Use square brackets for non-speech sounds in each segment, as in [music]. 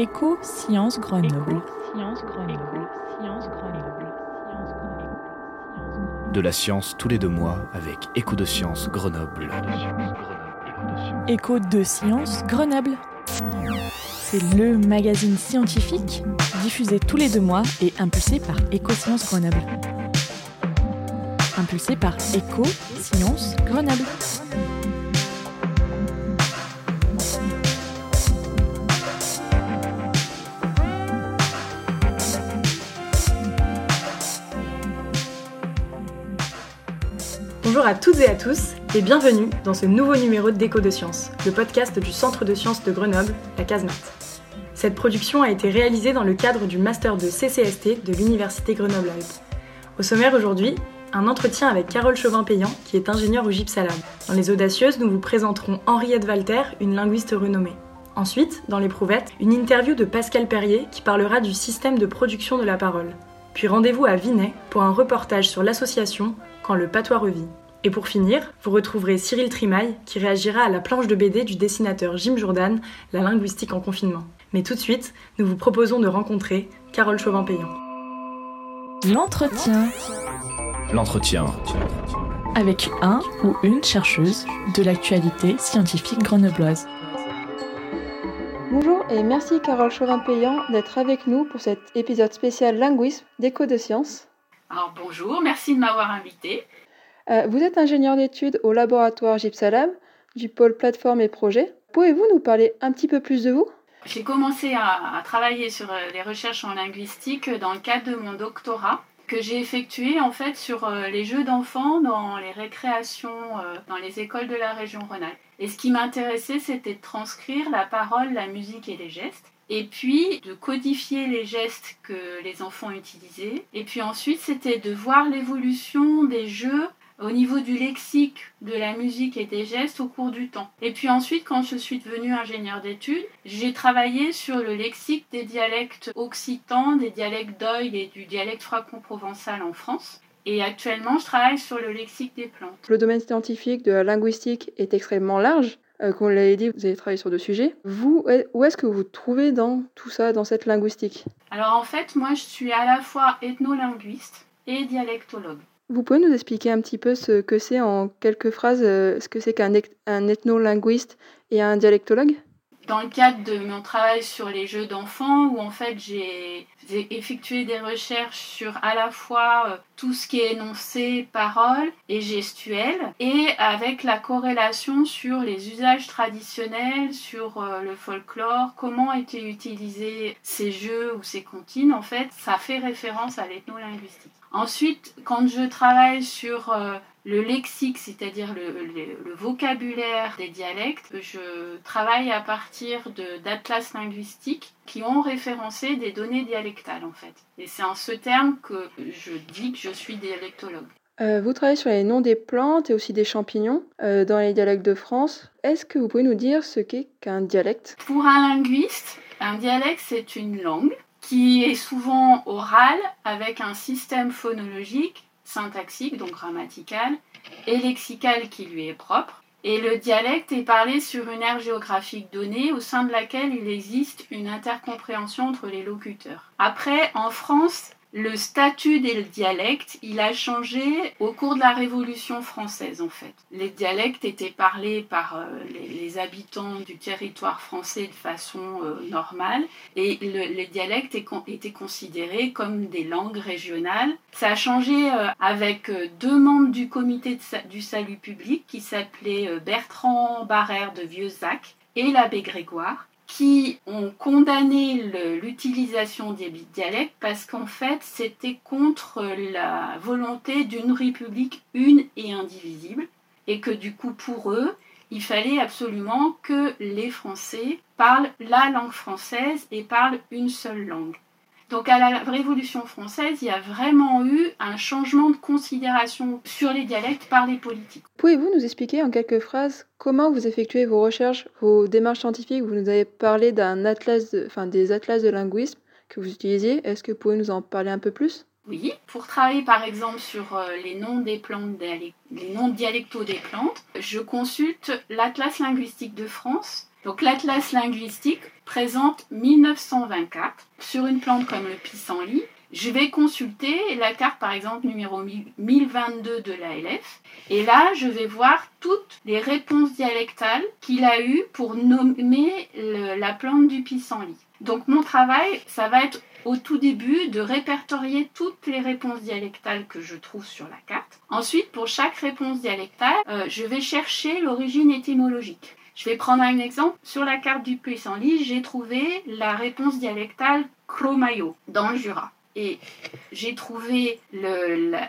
Éco Sciences Grenoble. De la science tous les deux mois avec Écho de Sciences Grenoble. Écho de Sciences Grenoble. C'est le magazine scientifique diffusé tous les deux mois et impulsé par Éco Sciences Grenoble. Impulsé par Éco Sciences Grenoble. Bonjour à toutes et à tous et bienvenue dans ce nouveau numéro d'Écho de Sciences, le podcast du Centre de Sciences de Grenoble, la Casemate. Cette production a été réalisée dans le cadre du Master de CCST de l'Université Grenoble-Alpes. Au sommaire aujourd'hui, un entretien avec Carole Chauvin-Payan, qui est ingénieure au Gypsalab. Dans Les Audacieuses, nous vous présenterons Henriette Walter, une linguiste renommée. Ensuite, dans l'éprouvette, une interview de Pascal Perrier qui parlera du système de production de la parole. Puis rendez-vous à Vinay pour un reportage sur l'association Quand le patois revit. Et pour finir, vous retrouverez Cyril Trimaille qui réagira à la planche de BD du dessinateur Jim Jourdan, La linguistique en confinement. Mais tout de suite, nous vous proposons de rencontrer Carole Chauvin-Payan. L'entretien L'entretien. avec un ou une chercheuse de l'actualité scientifique grenobloise. Bonjour et merci Carole Chauvin-Payan d'être avec nous pour cet épisode spécial linguisme d'écho de sciences. Alors bonjour, merci de m'avoir invité. Euh, vous êtes ingénieur d'études au laboratoire Gypsalab du pôle plateforme et projet. Pouvez-vous nous parler un petit peu plus de vous? J'ai commencé à, à travailler sur euh, les recherches en linguistique dans le cadre de mon doctorat que j'ai effectué en fait sur euh, les jeux d'enfants dans les récréations dans les écoles de la région Rhône-Alpes. Et ce qui m'intéressait, c'était de transcrire la parole, la musique et les gestes. Et puis de codifier les gestes que les enfants utilisaient. Et puis ensuite, c'était de voir l'évolution des jeux au niveau du lexique, de la musique et des gestes au cours du temps. Et puis ensuite, quand je suis devenue ingénieure d'études, j'ai travaillé sur le lexique des dialectes occitans, des dialectes d'oïl et du dialecte franco-provençal en France. Et actuellement, je travaille sur le lexique des plantes. Le domaine scientifique de la linguistique est extrêmement large. Euh, comme vous l'avez dit, vous avez travaillé sur deux sujets. Vous, où est-ce que vous vous trouvez dans tout ça, dans cette linguistique? Alors en fait, moi, je suis à la fois ethnolinguiste et dialectologue. Vous pouvez nous expliquer un petit peu ce que c'est en quelques phrases, euh, ce que c'est qu'un un ethnolinguiste et un dialectologue? Dans le cadre de mon travail sur les jeux d'enfants, où en fait j'ai j'ai effectué des recherches sur à la fois euh, tout ce qui est énoncé, parole et gestuel, et avec la corrélation sur les usages traditionnels, sur euh, le folklore, comment étaient utilisés ces jeux ou ces comptines, en fait, ça fait référence à l'ethnolinguistique. Ensuite, quand je travaille sur euh, le lexique, c'est-à-dire le, le- le vocabulaire des dialectes, je travaille à partir d'atlas linguistiques qui ont référencé des données dialectales en fait. Et c'est en ce terme que je dis que je suis dialectologue. Euh, Vous travaillez sur les noms des plantes et aussi des champignons euh, dans les dialectes de France. Est-ce que vous pouvez nous dire ce qu'est qu'un dialecte? Pour un linguiste, un dialecte c'est une langue qui est souvent orale avec un système phonologique, syntaxique, donc grammatical, et lexical qui lui est propre. Et le dialecte est parlé sur une aire géographique donnée au sein de laquelle il existe une intercompréhension entre les locuteurs. Après, en France, le statut des dialectes, il a changé au cours de la Révolution française en fait. Les dialectes étaient parlés par euh, les, habitants du territoire français de façon euh, normale et le- les dialectes étaient considérés comme des langues régionales. Ça a changé euh, avec deux membres du comité du salut public qui s'appelaient Bertrand Barrère de Vieux-Zac et l'abbé Grégoire qui ont condamné l'utilisation des dialectes parce qu'en fait c'était contre la volonté d'une république une et indivisible et que du coup pour eux il fallait absolument que les Français parlent la langue française et parlent une seule langue. Donc à la Révolution française, il y a vraiment eu un changement de considération sur les dialectes par les politiques. Pouvez-vous nous expliquer en quelques phrases comment vous effectuez vos recherches, vos démarches scientifiques? Vous nous avez parlé d'un atlas, de- enfin des atlas de linguisme que vous utilisiez. Est-ce que vous pouvez nous en parler un peu plus? Oui, pour travailler par exemple sur euh, les noms des plantes, les noms dialectaux des plantes, je consulte l'Atlas linguistique de France. Donc l'Atlas linguistique présente 1924 sur une plante comme le pissenlit. Je vais consulter la carte par exemple numéro 1022 de l'ALF et là je vais voir toutes les réponses dialectales qu'il a eues pour nommer la plante du pissenlit. Donc mon travail, ça va être au tout début de répertorier toutes les réponses dialectales que je trouve sur la carte. Ensuite, pour chaque réponse dialectale, euh, je vais chercher l'origine étymologique. Je vais prendre un exemple. Sur la carte du Puy-Sans-Lit, j'ai trouvé la réponse dialectale Cromayo dans le Jura. Et j'ai trouvé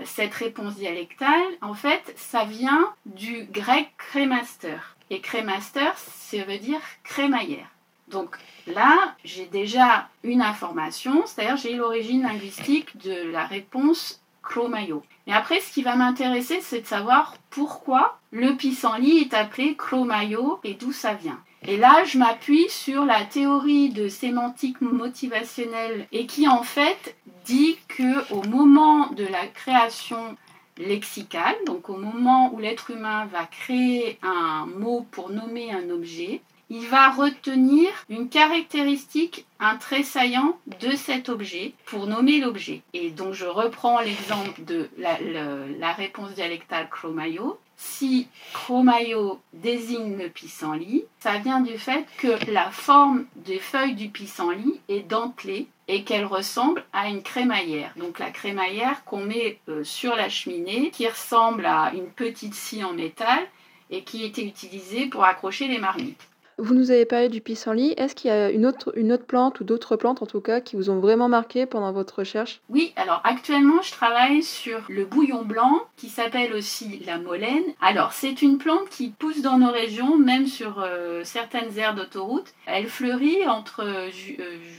cette réponse dialectale, en fait, ça vient du grec crémaster. Et crémaster, ça veut dire crémaillère. Donc là, j'ai déjà une information, c'est-à-dire j'ai l'origine linguistique de la réponse Cro-Maillot. Mais après, ce qui va m'intéresser, c'est de savoir pourquoi le pissenlit est appelé Cro-Maillot et d'où ça vient. Et là, je m'appuie sur la théorie de sémantique motivationnelle et qui en fait dit que au moment de la création lexicale, donc au moment où l'être humain va créer un mot pour nommer un objet, il va retenir une caractéristique, un trait saillant de cet objet pour nommer l'objet. Et donc je reprends l'exemple de la, réponse dialectale Chromayo. Si Chromayo désigne le pissenlit, ça vient du fait que la forme des feuilles du pissenlit est dentelée et qu'elle ressemble à une crémaillère. Donc la crémaillère qu'on met euh, sur la cheminée, qui ressemble à une petite scie en métal et qui était utilisée pour accrocher les marmites. Vous nous avez parlé du pissenlit. Est-ce qu'il y a une autre, une autre plante ou d'autres plantes en tout cas qui vous ont vraiment marqué pendant votre recherche? Oui, alors actuellement je travaille sur le bouillon blanc qui s'appelle aussi la molène. Alors c'est une plante qui pousse dans nos régions, même sur euh, certaines aires d'autoroute. Elle fleurit entre euh,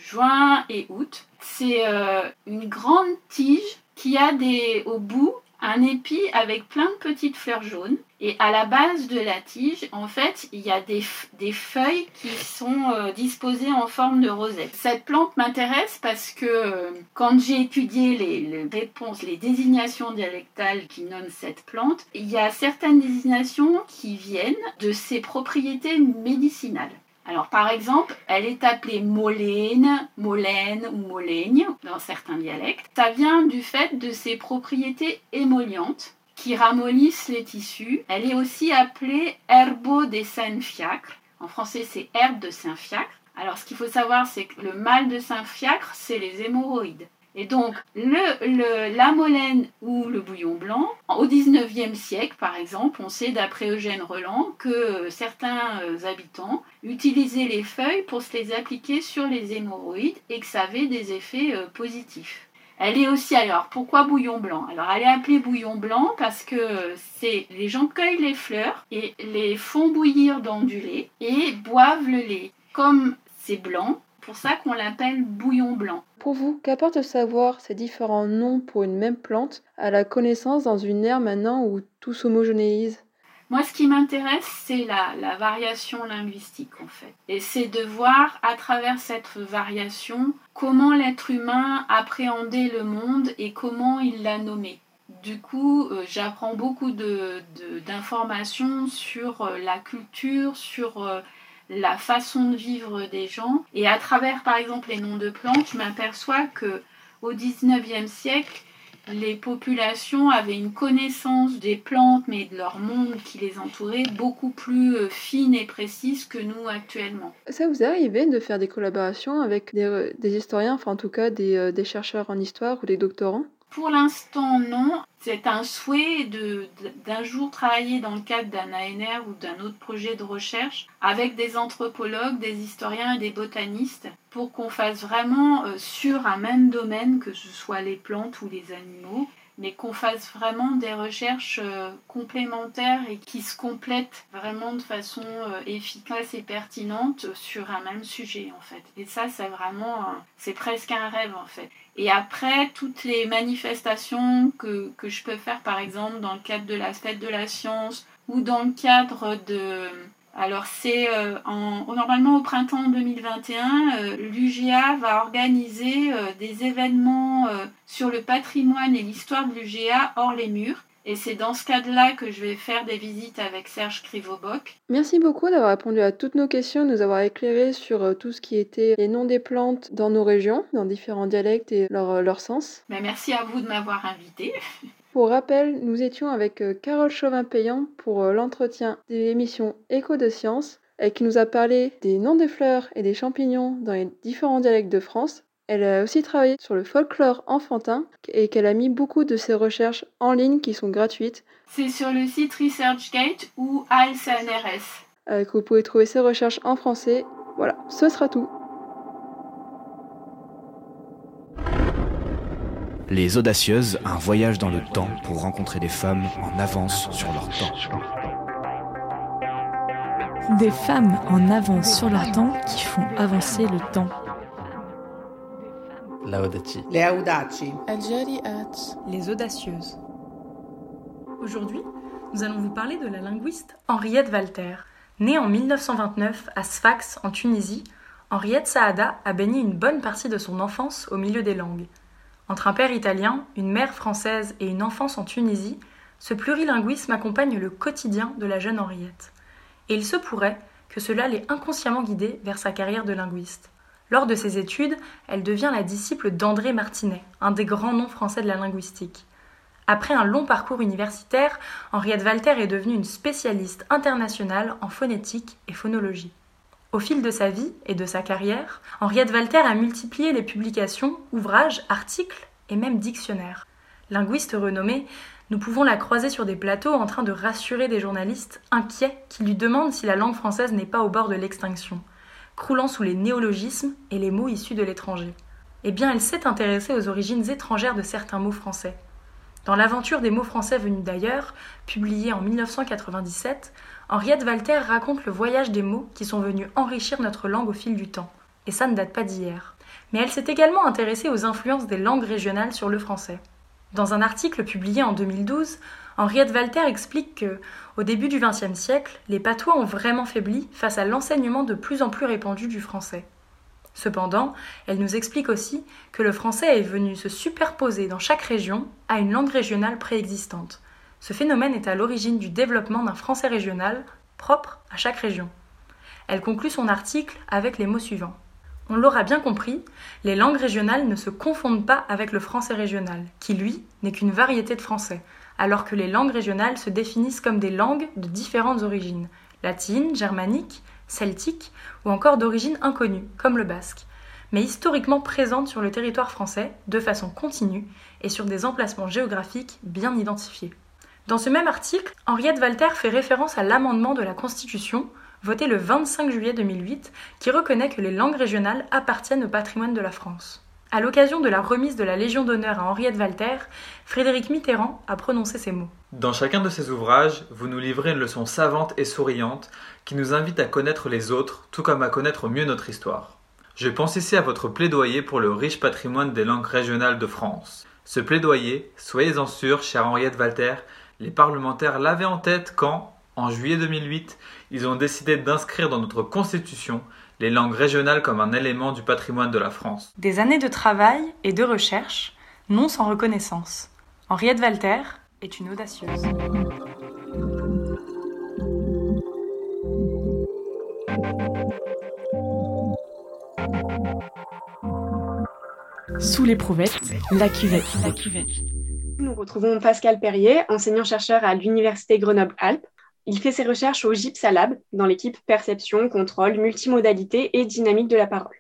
juin et août. C'est euh, une grande tige qui a des, au bout un épi avec plein de petites fleurs jaunes. Et à la base de la tige, en fait, il y a des, feuilles qui sont euh, disposées en forme de rosette. Cette plante m'intéresse parce que euh, quand j'ai étudié les, réponses, les désignations dialectales qui nomment cette plante, il y a certaines désignations qui viennent de ses propriétés médicinales. Alors par exemple, elle est appelée molène, molène ou molègne dans certains dialectes. Ça vient du fait de ses propriétés émollientes qui ramollissent les tissus. Elle est aussi appelée herbo de Saint-Fiacre. En français, c'est herbe de Saint-Fiacre. Alors ce qu'il faut savoir, c'est que le mal de Saint-Fiacre, c'est les hémorroïdes. Et donc, le, la molène ou le bouillon blanc, au 19e siècle, par exemple, on sait d'après Eugène Roland que certains euh, habitants utilisaient les feuilles pour se les appliquer sur les hémorroïdes et que ça avait des effets euh, positifs. Elle est aussi, alors pourquoi bouillon blanc? Alors elle est appelée bouillon blanc parce que c'est les gens cueillent les fleurs et les font bouillir dans du lait et boivent le lait. Comme c'est blanc, pour ça qu'on l'appelle bouillon blanc. Pour vous, qu'apporte savoir ces différents noms pour une même plante à la connaissance dans une ère maintenant où tout s'homogénéise? Moi, ce qui m'intéresse, c'est la, variation linguistique, en fait. Et c'est de voir, à travers cette variation, comment l'être humain appréhendait le monde et comment il l'a nommé. Du coup, euh, j'apprends beaucoup d'informations de, sur euh, la culture, sur euh, la façon de vivre des gens. Et à travers, par exemple, les noms de plantes, je m'aperçois que au 19e siècle, les populations avaient une connaissance des plantes, mais de leur monde qui les entourait, beaucoup plus euh, fine et précise que nous actuellement. Ça vous est arrivé de faire des collaborations avec des, historiens, enfin en tout cas euh, des chercheurs en histoire ou des doctorants? Pour l'instant, non. C'est un souhait d'un jour travailler dans le cadre d'un ANR ou d'un autre projet de recherche avec des anthropologues, des historiens et des botanistes pour qu'on fasse vraiment euh, sur un même domaine, que ce soit les plantes ou les animaux, mais qu'on fasse vraiment des recherches euh, complémentaires et qui se complètent vraiment de façon euh, efficace et pertinente sur un même sujet en fait. Et ça, c'est vraiment, c'est presque un rêve en fait. Et après, toutes les manifestations que, je peux faire, par exemple, dans le cadre de la fête de la science ou dans le cadre de Alors c'est normalement au printemps 2021, l'UGA va organiser des événements sur le patrimoine et l'histoire de l'UGA hors les murs. Et c'est dans ce cadre-là que je vais faire des visites avec Serge Krivoboc. Merci beaucoup d'avoir répondu à toutes nos questions, de nous avoir éclairé sur euh, tout ce qui était les noms des plantes dans nos régions, dans différents dialectes et leur, euh, leur sens. Mais merci à vous de m'avoir invité. [laughs] Pour rappel, nous étions avec euh, Carole Chauvin-Payan pour l'entretien de l'émission Écho de science, qui nous a parlé des noms des fleurs et des champignons dans les différents dialectes de France. Elle a aussi travaillé sur le folklore enfantin et qu'elle a mis beaucoup de ses recherches en ligne qui sont gratuites. C'est sur le site ResearchGate ou ALCNRS. Euh, que vous pouvez trouver ses recherches en français. Voilà, ce sera tout. Les Audacieuses, un voyage dans le temps pour rencontrer des femmes en avance sur leur temps. Des femmes en avance sur leur temps qui font avancer le temps. Les audaci. Les audacieuses. Aujourd'hui, nous allons vous parler de la linguiste Henriette Walter. Née en 1929 à Sfax, en Tunisie, Henriette Saada a baigné une bonne partie de son enfance au milieu des langues. Entre un père italien, une mère française et une enfance en Tunisie, ce plurilinguisme accompagne le quotidien de la jeune Henriette. Et il se pourrait que cela l'ait inconsciemment guidée vers sa carrière de linguiste. Lors de ses études, elle devient la disciple d'André Martinet, un des grands noms français de la linguistique. Après un long parcours universitaire, Henriette Walter est devenue une spécialiste internationale en phonétique et phonologie. Au fil de sa vie et de sa carrière, Henriette Walter a multiplié les publications, ouvrages, articles et même dictionnaires. Linguiste renommée, nous pouvons la croiser sur des plateaux en train de rassurer des journalistes inquiets qui lui demandent si la langue française n'est pas au bord de l'extinction croulant sous les néologismes et les mots issus de l'étranger. Eh bien, elle s'est intéressée aux origines étrangères de certains mots français. Dans L'aventure des mots français venus d'ailleurs, publié en 1997, Henriette Walter raconte le voyage des mots qui sont venus enrichir notre langue au fil du temps. Et ça ne date pas d'hier. Mais elle s'est également intéressée aux influences des langues régionales sur le français. Dans un article publié en 2012, Henriette Walter explique que, au début du XXe siècle, les patois ont vraiment faibli face à l'enseignement de plus en plus répandu du français. Cependant, elle nous explique aussi que le français est venu se superposer dans chaque région à une langue régionale préexistante. Ce phénomène est à l'origine du développement d'un français régional propre à chaque région. Elle conclut son article avec les mots suivants. On l'aura bien compris, les langues régionales ne se confondent pas avec le français régional, qui lui n'est qu'une variété de français, alors que les langues régionales se définissent comme des langues de différentes origines, latines, germaniques, celtiques ou encore d'origine inconnue, comme le basque, mais historiquement présentes sur le territoire français de façon continue et sur des emplacements géographiques bien identifiés. Dans ce même article, Henriette Walter fait référence à l'amendement de la Constitution voté le 25 juillet 2008 qui reconnaît que les langues régionales appartiennent au patrimoine de la France. À l'occasion de la remise de la Légion d'honneur à Henriette Walter, Frédéric Mitterrand a prononcé ces mots. Dans chacun de ces ouvrages, vous nous livrez une leçon savante et souriante qui nous invite à connaître les autres, tout comme à connaître mieux notre histoire. Je pense ici à votre plaidoyer pour le riche patrimoine des langues régionales de France. Ce plaidoyer, soyez-en sûrs, chère Henriette Walter, les parlementaires l'avaient en tête quand, en juillet 2008, ils ont décidé d'inscrire dans notre Constitution les langues régionales comme un élément du patrimoine de la France. Des années de travail et de recherche, non sans reconnaissance. Henriette Walter est une audacieuse. Sous l'éprouvette, la cuvette. La cuvette. Nous retrouvons Pascal Perrier, enseignant-chercheur à l'Université Grenoble-Alpes. Il fait ses recherches au GIPSA Lab, dans l'équipe Perception, Contrôle, Multimodalité et Dynamique de la parole.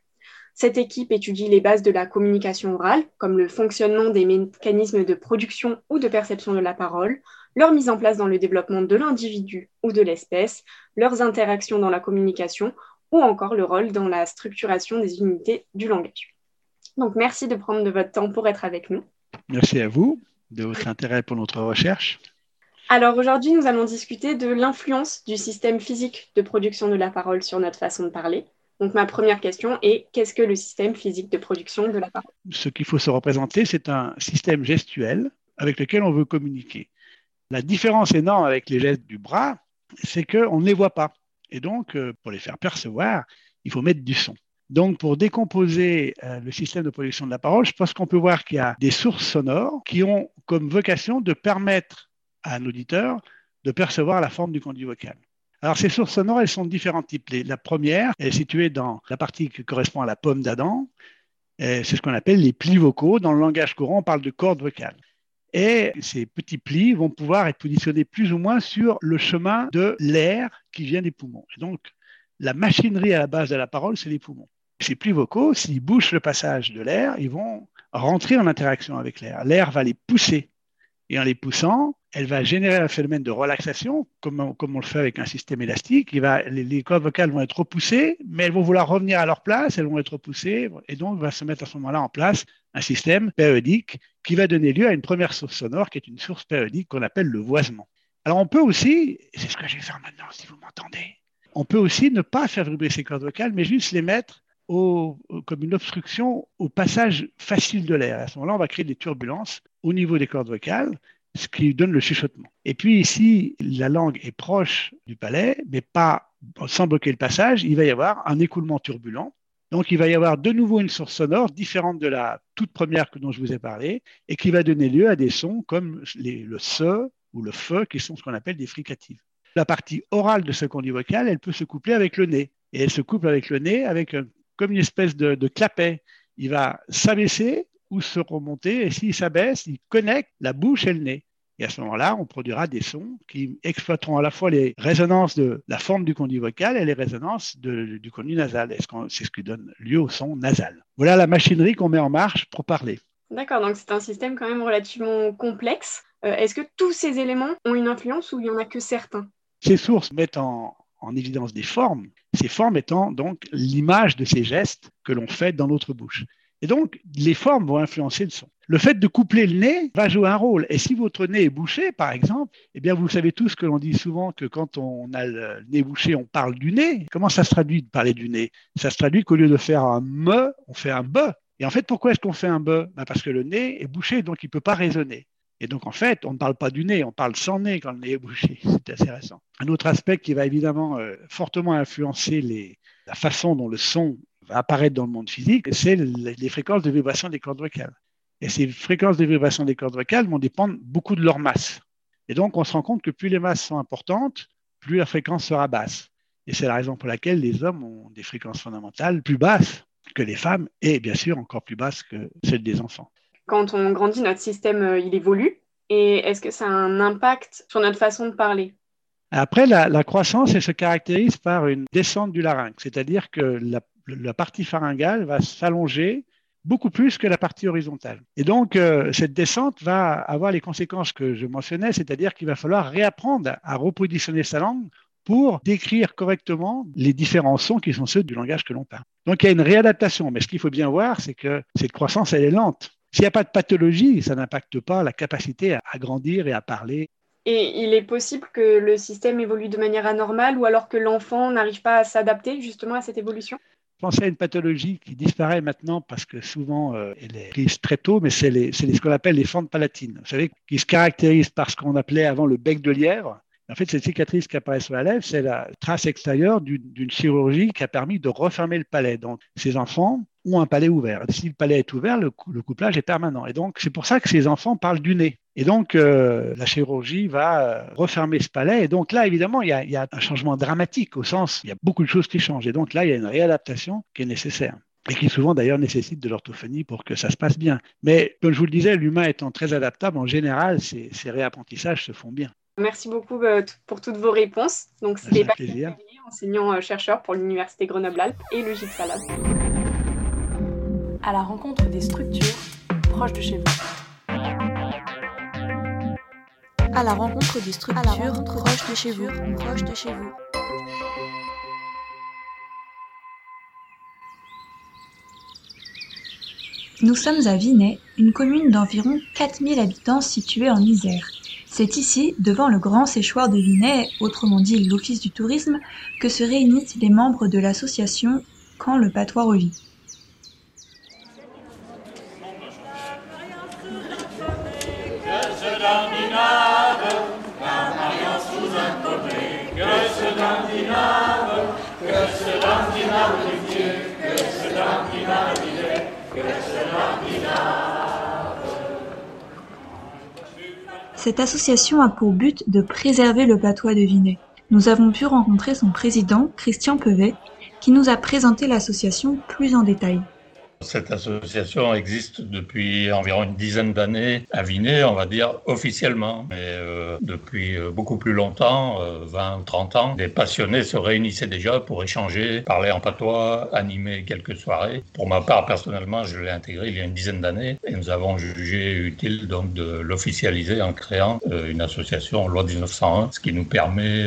Cette équipe étudie les bases de la communication orale, comme le fonctionnement des mécanismes de production ou de perception de la parole, leur mise en place dans le développement de l'individu ou de l'espèce, leurs interactions dans la communication ou encore le rôle dans la structuration des unités du langage. Donc merci de prendre de votre temps pour être avec nous. Merci à vous de votre intérêt pour notre recherche. Alors aujourd'hui, nous allons discuter de l'influence du système physique de production de la parole sur notre façon de parler. Donc ma première question est qu'est-ce que le système physique de production de la parole? Ce qu'il faut se représenter, c'est un système gestuel avec lequel on veut communiquer. La différence énorme avec les gestes du bras, c'est qu'on ne les voit pas. Et donc, euh, pour les faire percevoir, il faut mettre du son. Donc, pour décomposer euh, le système de production de la parole, je pense qu'on peut voir qu'il y a des sources sonores qui ont comme vocation de permettre à un auditeur de percevoir la forme du conduit vocal. Alors, ces sources sonores, elles sont de différents types. La première, est située dans la partie qui correspond à la pomme d'Adam. C'est ce qu'on appelle les plis vocaux. Dans le langage courant, on parle de cordes vocales. Et ces petits plis vont pouvoir être positionnés plus ou moins sur le chemin de l'air qui vient des poumons. Et donc, la machinerie à la base de la parole, c'est les poumons. Ces plis vocaux, s'ils bouchent le passage de l'air, ils vont rentrer en interaction avec l'air. L'air va les pousser. Et en les poussant, elle va générer un phénomène de relaxation, comme on, le fait avec un système élastique. Les, les, cordes vocales vont être repoussées, mais elles vont vouloir revenir à leur place, elles vont être repoussées, et donc va se mettre à ce moment-là en place un système périodique qui va donner lieu à une première source sonore, qui est une source périodique qu'on appelle le voisement. Alors on peut aussi, c'est ce que je vais faire maintenant si vous m'entendez, on peut aussi ne pas faire vibrer ces cordes vocales, mais juste les mettre au, comme une obstruction au passage facile de l'air. À ce moment-là, on va créer des turbulences au niveau des cordes vocales, ce qui donne le chuchotement. Et puis ici, la langue est proche du palais, mais pas sans bloquer le passage, il va y avoir un écoulement turbulent. Donc il va y avoir de nouveau une source sonore différente de la toute première dont je vous ai parlé, et qui va donner lieu à des sons comme le se ou le fe, qui sont ce qu'on appelle des fricatives. La partie orale de ce conduit vocal, elle peut se coupler avec le nez. Et elle se couple avec le nez avec un, comme une espèce de, clapet. Il va s'abaisser ou se remonter, et s'il s'abaisse, il connecte la bouche et le nez. Et à ce moment-là, on produira des sons qui exploiteront à la fois les résonances de la forme du conduit vocal et les résonances du conduit nasal. C'est ce qui donne lieu au son nasal. Voilà la machinerie qu'on met en marche pour parler. D'accord, donc c'est un système quand même relativement complexe. Euh, Est-ce que tous ces éléments ont une influence ou il n'y en a que certains? Ces sources mettent en, en évidence des formes, ces formes étant donc l'image de ces gestes que l'on fait dans notre bouche. Et donc, les formes vont influencer le son. Le fait de coupler le nez va jouer un rôle. Et si votre nez est bouché, par exemple, eh bien, vous savez tous que l'on dit souvent que quand on a le nez bouché, on parle du nez. Comment ça se traduit de parler du nez? Ça se traduit qu'au lieu de faire un me, on fait un be. Et en fait, pourquoi est-ce qu'on fait un be? Ben Parce que le nez est bouché, donc il ne peut pas résonner. Et donc, en fait, on ne parle pas du nez, on parle sans nez quand le nez est bouché. [laughs] C'est assez récent. Un autre aspect qui va évidemment euh, fortement influencer les, la façon dont le son va apparaître dans le monde physique, c'est les fréquences de vibration des cordes vocales. Et ces fréquences de vibration des cordes vocales vont dépendre beaucoup de leur masse. Et donc, on se rend compte que plus les masses sont importantes, plus la fréquence sera basse. Et c'est la raison pour laquelle les hommes ont des fréquences fondamentales plus basses que les femmes et bien sûr encore plus basses que celles des enfants. Quand on grandit, notre système, il évolue. Et est-ce que ça a un impact sur notre façon de parler? Après, la, croissance, elle se caractérise par une descente du larynx, c'est-à-dire que la, la partie pharyngale va s'allonger beaucoup plus que la partie horizontale. Et donc, euh, cette descente va avoir les conséquences que je mentionnais, c'est-à-dire qu'il va falloir réapprendre à repositionner sa langue pour décrire correctement les différents sons qui sont ceux du langage que l'on parle. Donc, il y a une réadaptation, mais ce qu'il faut bien voir, c'est que cette croissance, elle est lente. S'il n'y a pas de pathologie, ça n'impacte pas la capacité à, à grandir et à parler. Et il est possible que le système évolue de manière anormale ou alors que l'enfant n'arrive pas à s'adapter justement à cette évolution? Penser à une pathologie qui disparaît maintenant parce que souvent euh, elle est prise très tôt, mais c'est ce qu'on appelle les fentes palatines. Vous savez, qui se caractérisent par ce qu'on appelait avant le bec de lièvre. En fait, cette cicatrice qui apparaît sur la lèvre, c'est la trace extérieure d'une chirurgie qui a permis de refermer le palais. Donc, ces enfants ont un palais ouvert. Si le palais est ouvert, le, couplage est permanent. Et donc, c'est pour ça que ces enfants parlent du nez. Et donc, euh, la chirurgie va euh, refermer ce palais. Et donc là, évidemment, il y, a, un changement dramatique au sens, il y a beaucoup de choses qui changent. Et donc là, il y a une réadaptation qui est nécessaire. Et qui souvent d'ailleurs nécessite de l'orthophonie pour que ça se passe bien. Mais comme je vous le disais, l'humain étant très adaptable, en général, ces réapprentissages se font bien. Merci beaucoup euh, pour toutes vos réponses. Donc, c'était enseignant-chercheur pour l'Université Grenoble-Alpes et le GIPSALAB. À la rencontre des structures proches de chez vous. À la rencontre des structures rencontre proches de chez vous. Proches de chez vous. Nous sommes à Vinay, une commune d'environ 4000 habitants située en Isère. C'est ici, devant le grand séchoir de Vinay, autrement dit l'Office du tourisme, que se réunissent les membres de l'association Quand le patois revit. Cette association a pour but de préserver le patois de Vinay. Nous avons pu rencontrer son président, Christian Pevet, qui nous a présenté l'association plus en détail. Cette association existe depuis environ une dizaine d'années à Vinay, on va dire officiellement. Mais euh, depuis euh, beaucoup plus longtemps, 20 euh, ou 30 ans, des passionnés se réunissaient déjà pour échanger, parler en patois, animer quelques soirées. Pour ma part, personnellement, je l'ai intégré il y a une dizaine d'années et nous avons jugé utile donc de l'officialiser en créant une association loi 1901, ce qui nous permet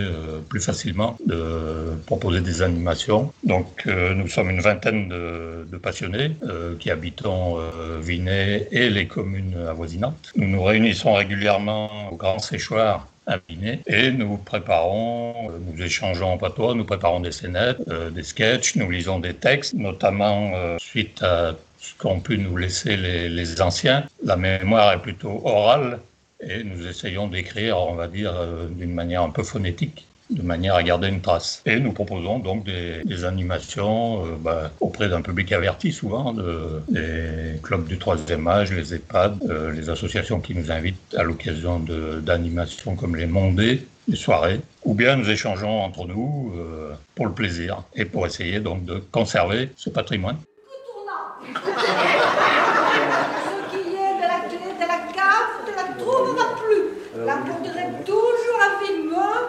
plus facilement de proposer des animations. Donc nous sommes une vingtaine de, passionnés euh, qui habitons euh, Vinay et les communes avoisinantes. Nous nous réunissons régulièrement au Grand Séchoir à Vinay et nous préparons, euh, nous échangeons en patois, nous préparons des scénettes, des sketchs, nous lisons des textes, notamment suite à ce qu'ont pu nous laisser les anciens. La mémoire est plutôt orale et nous essayons d'écrire, on va dire, d'une manière un peu phonétique de manière à garder une trace. Et nous proposons donc des, animations euh, bah, auprès d'un public averti souvent, de, des clubs du troisième âge, les EHPAD, euh, les associations qui nous invitent à l'occasion d'animations comme les Mondés, les soirées, ou bien nous échangeons entre nous euh, pour le plaisir et pour essayer donc de conserver ce patrimoine. [laughs] Ce qui est de la clé de la cave, ne la trouvera plus. La toujours à Villemeux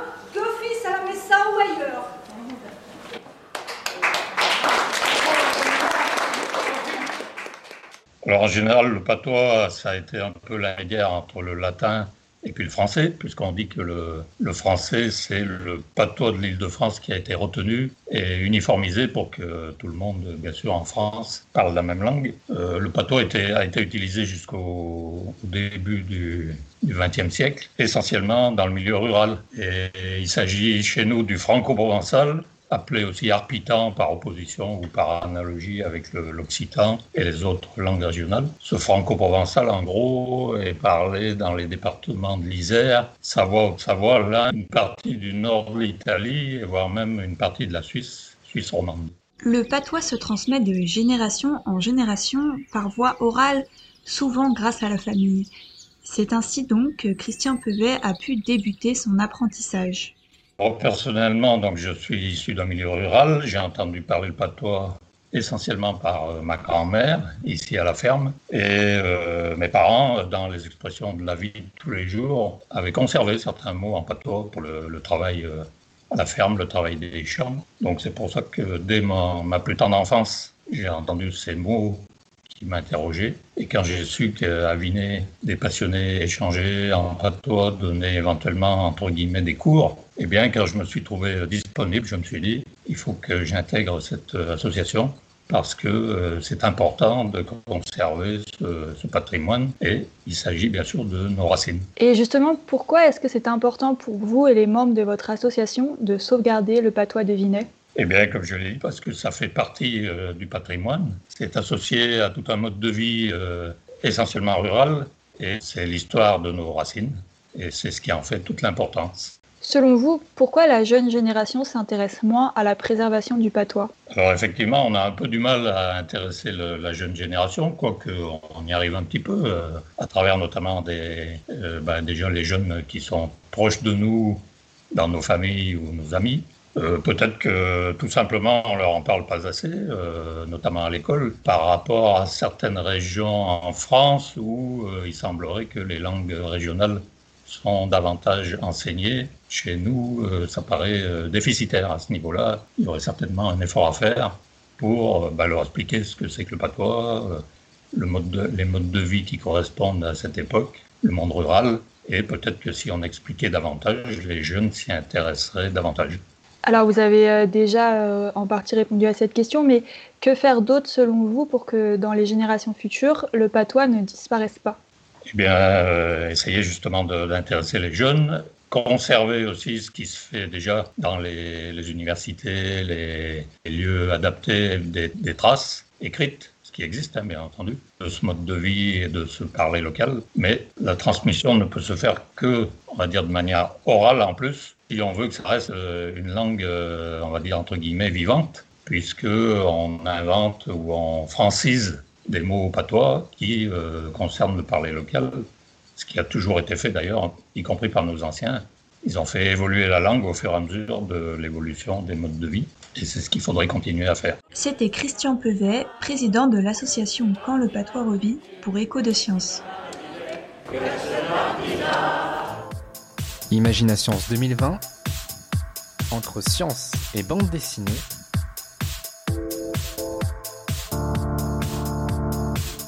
alors en général, le patois, ça a été un peu la guerre entre le latin et puis le français, puisqu'on dit que le, français, c'est le patois de l'île de France qui a été retenu et uniformisé pour que tout le monde, bien sûr, en France, parle la même langue. Euh, le patois a été utilisé jusqu'au début du XXe siècle, essentiellement dans le milieu rural. Et il s'agit chez nous du franco-provençal, appelé aussi arpitan par opposition ou par analogie avec l'occitan et les autres langues régionales. Ce franco-provençal, en gros, est parlé dans les départements de l'Isère, Savoie, Haute-Savoie, là, une partie du nord de l'Italie, voire même une partie de la Suisse, Suisse romande. Le patois se transmet de génération en génération par voie orale, souvent grâce à la famille. C'est ainsi donc que Christian Pevet a pu débuter son apprentissage. Personnellement, donc, je suis issu d'un milieu rural. J'ai entendu parler le patois essentiellement par euh, ma grand-mère, ici à la ferme. Et euh, mes parents, dans les expressions de la vie de tous les jours, avaient conservé certains mots en patois pour le, travail euh, à la ferme, le travail des champs. Donc c'est pour ça que dès ma plus tendre enfance, j'ai entendu ces mots qui m'interrogeait. Et quand j'ai su qu'à Vinay, des passionnés échangeaient en patois, donnaient éventuellement, entre guillemets, des cours, eh bien, quand je me suis trouvé disponible, je me suis dit, il faut que j'intègre cette association parce que euh, c'est important de conserver ce, ce, patrimoine et il s'agit bien sûr de nos racines. Et justement, pourquoi est-ce que c'est important pour vous et les membres de votre association de sauvegarder le patois de Vinay eh bien, comme je l'ai dit, parce que ça fait partie euh, du patrimoine. C'est associé à tout un mode de vie euh, essentiellement rural et c'est l'histoire de nos racines et c'est ce qui en fait toute l'importance. Selon vous, pourquoi la jeune génération s'intéresse moins à la préservation du patois? Alors effectivement, on a un peu du mal à intéresser la jeune génération, quoique on y arrive un petit peu, euh, à travers notamment des, ben, des jeunes, les jeunes qui sont proches de nous dans nos familles ou nos amis. Euh, peut-être que tout simplement on leur en parle pas assez, euh, notamment à l'école, par rapport à certaines régions en France où euh, il semblerait que les langues régionales sont davantage enseignées. Chez nous, ça paraît déficitaire à ce niveau-là. Il y aurait certainement un effort à faire pour bah, leur expliquer ce que c'est que le patois, les modes de vie qui correspondent à cette époque, le monde rural, et peut-être que si on expliquait davantage, les jeunes s'y intéresseraient davantage. Alors vous avez euh, déjà euh, en partie répondu à cette question, mais que faire d'autre selon vous pour que dans les générations futures, le patois ne disparaisse pas? Eh bien, euh, essayer justement d'intéresser les jeunes, conserver aussi ce qui se fait déjà dans les, universités, les, lieux adaptés, des, traces écrites ce qui existe, hein, bien entendu, de ce mode de vie et de ce parler local. Mais la transmission ne peut se faire que, on va dire, de manière orale en plus, si on veut que ça reste euh, une langue, euh, on va dire entre guillemets, vivante, puisque on invente ou on francise des mots patois qui euh, concernent le parler local ce qui a toujours été fait d'ailleurs, y compris par nos anciens. Ils ont fait évoluer la langue au fur et à mesure de l'évolution des modes de vie. Et c'est ce qu'il faudrait continuer à faire. C'était Christian Pevet, président de l'association Quand le patois revit pour Écho de Science. Imagination 2020 entre science et bande dessinée.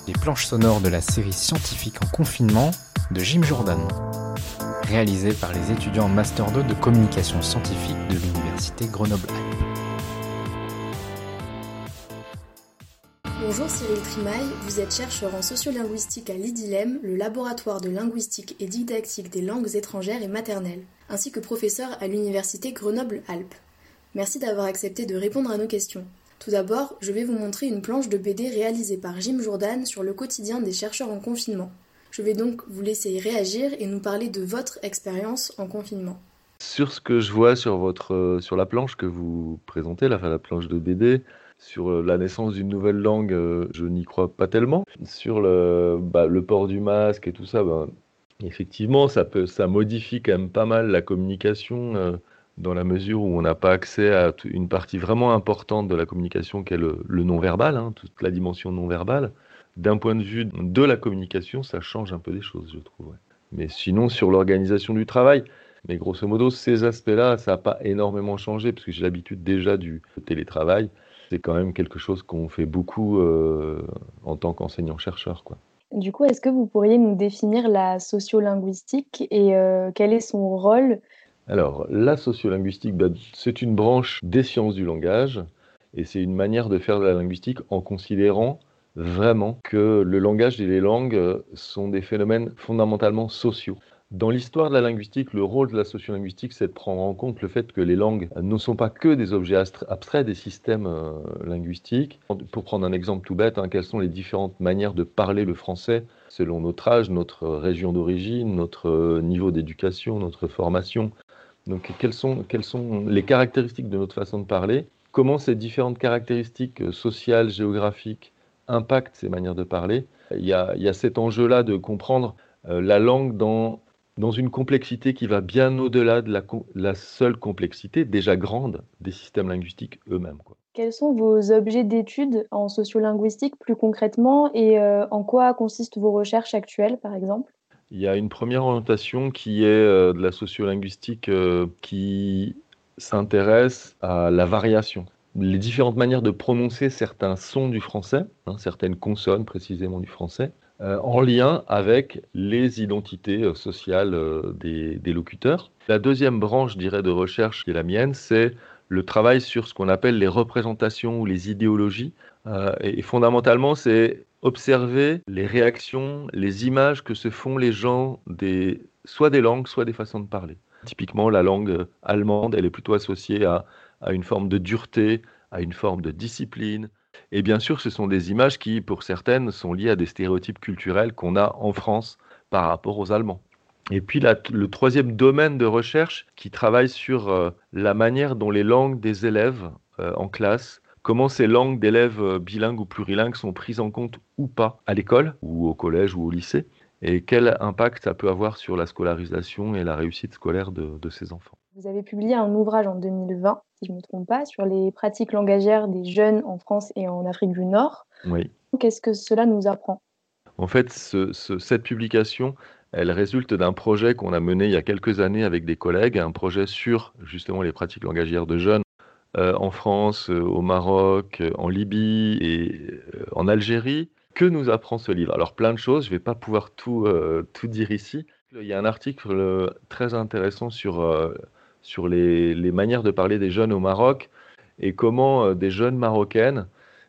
Les planches sonores de la série scientifique en confinement de Jim Jordan, réalisé par les étudiants en Master 2 de communication scientifique de l'Université Grenoble. Bonjour Cyril Trimaille, vous êtes chercheur en sociolinguistique à l'IDILEM, le laboratoire de linguistique et didactique des langues étrangères et maternelles, ainsi que professeur à l'Université Grenoble-Alpes. Merci d'avoir accepté de répondre à nos questions. Tout d'abord, je vais vous montrer une planche de BD réalisée par Jim Jordan sur le quotidien des chercheurs en confinement. Je vais donc vous laisser réagir et nous parler de votre expérience en confinement. Sur ce que je vois sur, votre, sur la planche que vous présentez, la, la planche de BD, sur euh, la naissance d'une nouvelle langue, euh, je n'y crois pas tellement. Sur le, bah, port du masque et tout ça, bah, effectivement, ça, peut, modifie quand même pas mal la communication euh, dans la mesure où on n'a pas accès à une partie vraiment importante de la communication qui est le, non-verbal, hein, toute la dimension non-verbale. D'un point de vue de la communication, ça change un peu des choses, je trouve. Mais sinon, sur l'organisation du travail, mais grosso modo, ces aspects-là, ça n'a pas énormément changé, parce que j'ai l'habitude déjà du télétravail c'est quand même quelque chose qu'on fait beaucoup euh, en tant qu'enseignant-chercheur. Quoi. Du coup, est-ce que vous pourriez nous définir la sociolinguistique et euh, quel est son rôle? Alors, la sociolinguistique, bah, c'est une branche des sciences du langage et c'est une manière de faire de la linguistique en considérant vraiment que le langage et les langues sont des phénomènes fondamentalement sociaux. Dans l'histoire de la linguistique, le rôle de la sociolinguistique, c'est de prendre en compte le fait que les langues ne sont pas que des objets abstraits des systèmes euh, linguistiques. Pour prendre un exemple tout bête, hein, quelles sont les différentes manières de parler le français selon notre âge, notre région d'origine, notre euh, niveau d'éducation, notre formation? Donc quelles sont, les caractéristiques de notre façon de parler? Comment ces différentes caractéristiques euh, sociales, géographiques impactent ces manières de parler? Il y a cet enjeu-là de comprendre la langue dans dans une complexité qui va bien au-delà de la, seule complexité déjà grande des systèmes linguistiques eux-mêmes. Quels sont vos objets d'études en sociolinguistique plus concrètement et euh, en quoi consistent vos recherches actuelles par exemple? Il y a une première orientation qui est euh, de la sociolinguistique euh, qui s'intéresse à la variation les différentes manières de prononcer certains sons du français, hein, certaines consonnes précisément du français, en lien avec les identités euh, sociales euh, des, locuteurs. La deuxième branche, je dirais, de recherche qui est la mienne, c'est le travail sur ce qu'on appelle les représentations ou les idéologies. et, fondamentalement, c'est observer les réactions, les images que se font les gens des, soit des langues, soit des façons de parler. Typiquement, la langue allemande, elle est plutôt associée à une forme de dureté, à une forme de discipline, et bien sûr, ce sont des images qui, pour certaines, sont liées à des stéréotypes culturels qu'on a en France par rapport aux Allemands. Et puis le troisième domaine de recherche qui travaille sur euh, la manière dont les langues des élèves euh, en classe, comment ces langues d'élèves euh, bilingues ou plurilingues sont prises en compte ou pas à l'école ou au collège ou au lycée, et quel impact ça peut avoir sur la scolarisation et la réussite scolaire de ces enfants. Vous avez publié un ouvrage en 2020, si je ne me trompe pas, sur les pratiques langagières des jeunes en France et en Afrique du Nord. Oui. Qu'est-ce que cela nous apprend? En fait, cette publication, elle résulte d'un projet qu'on a mené il y a quelques années avec des collègues, un projet sur justement les pratiques langagières de jeunes euh, en France, euh, au Maroc, euh, en Libye et en Algérie. Que nous apprend ce livre? Alors plein de choses, je ne vais pas pouvoir tout, tout dire ici. Il y a un article très intéressant sur sur les, manières de parler des jeunes au Maroc et comment euh, des jeunes marocaines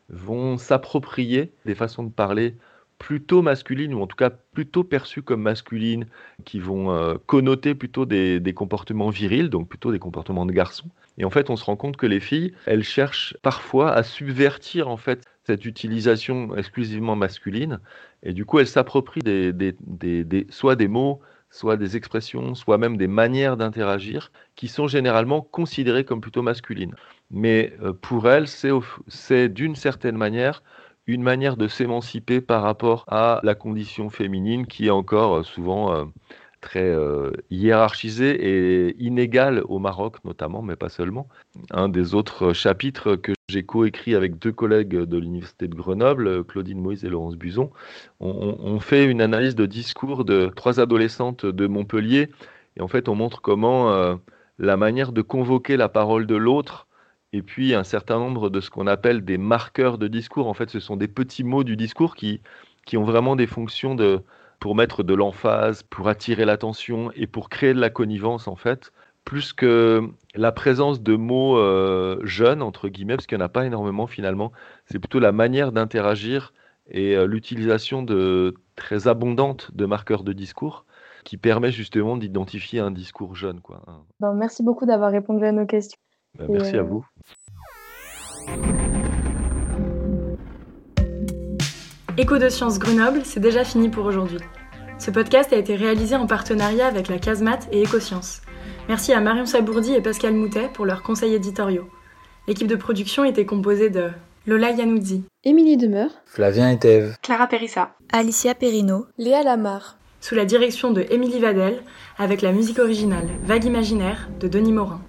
vont s'approprier des façons de parler plutôt masculines, ou en tout cas plutôt perçues comme masculines, qui vont euh, connoter plutôt des, comportements virils, donc plutôt des comportements de garçons. Et en fait, on se rend compte que les filles, elles cherchent parfois à subvertir en fait cette utilisation exclusivement masculine, et du coup, elles s'approprient des, soit des mots, soit des expressions, soit même des manières d'interagir qui sont généralement considérées comme plutôt masculines. Mais euh, pour elles, c'est d'une certaine manière une manière de s'émanciper par rapport à la condition féminine qui est encore euh, souvent euh, très euh, hiérarchisée et inégale au Maroc notamment, mais pas seulement. Un des autres chapitres que j'ai coécrit avec deux collègues de l'Université de Grenoble, Claudine Moïse et Laurence Buzon, on, fait une analyse de discours de trois adolescentes de Montpellier et en fait on montre comment la manière de convoquer la parole de l'autre et puis un certain nombre de ce qu'on appelle des marqueurs de discours. En fait, ce sont des petits mots du discours qui, qui ont vraiment des fonctions de, pour mettre de l'emphase, pour attirer l'attention et pour créer de la connivence, en fait, plus que la présence de mots euh, jeunes, entre guillemets, parce qu'il n'y en a pas énormément finalement. C'est plutôt la manière d'interagir et euh, l'utilisation de très abondante de marqueurs de discours qui permet justement d'identifier un discours jeune. Quoi. Ben, merci beaucoup d'avoir répondu à nos questions. Ben, merci à euh, vous. Écho de Sciences Grenoble, c'est déjà fini pour aujourd'hui. Ce podcast a été réalisé en partenariat avec la Casemate et Écosciences. Merci à Marion Sabourdi et Pascal Moutet pour leurs conseils éditoriaux. L'équipe de production était composée de Lola Yanoudzi, Émilie Demeur, Flavien Etève, Clara Périssa, Alicia Perrino, Léa Lamar, sous la direction de Émilie Vadel, avec la musique originale Vague Imaginaire de Denis Morin.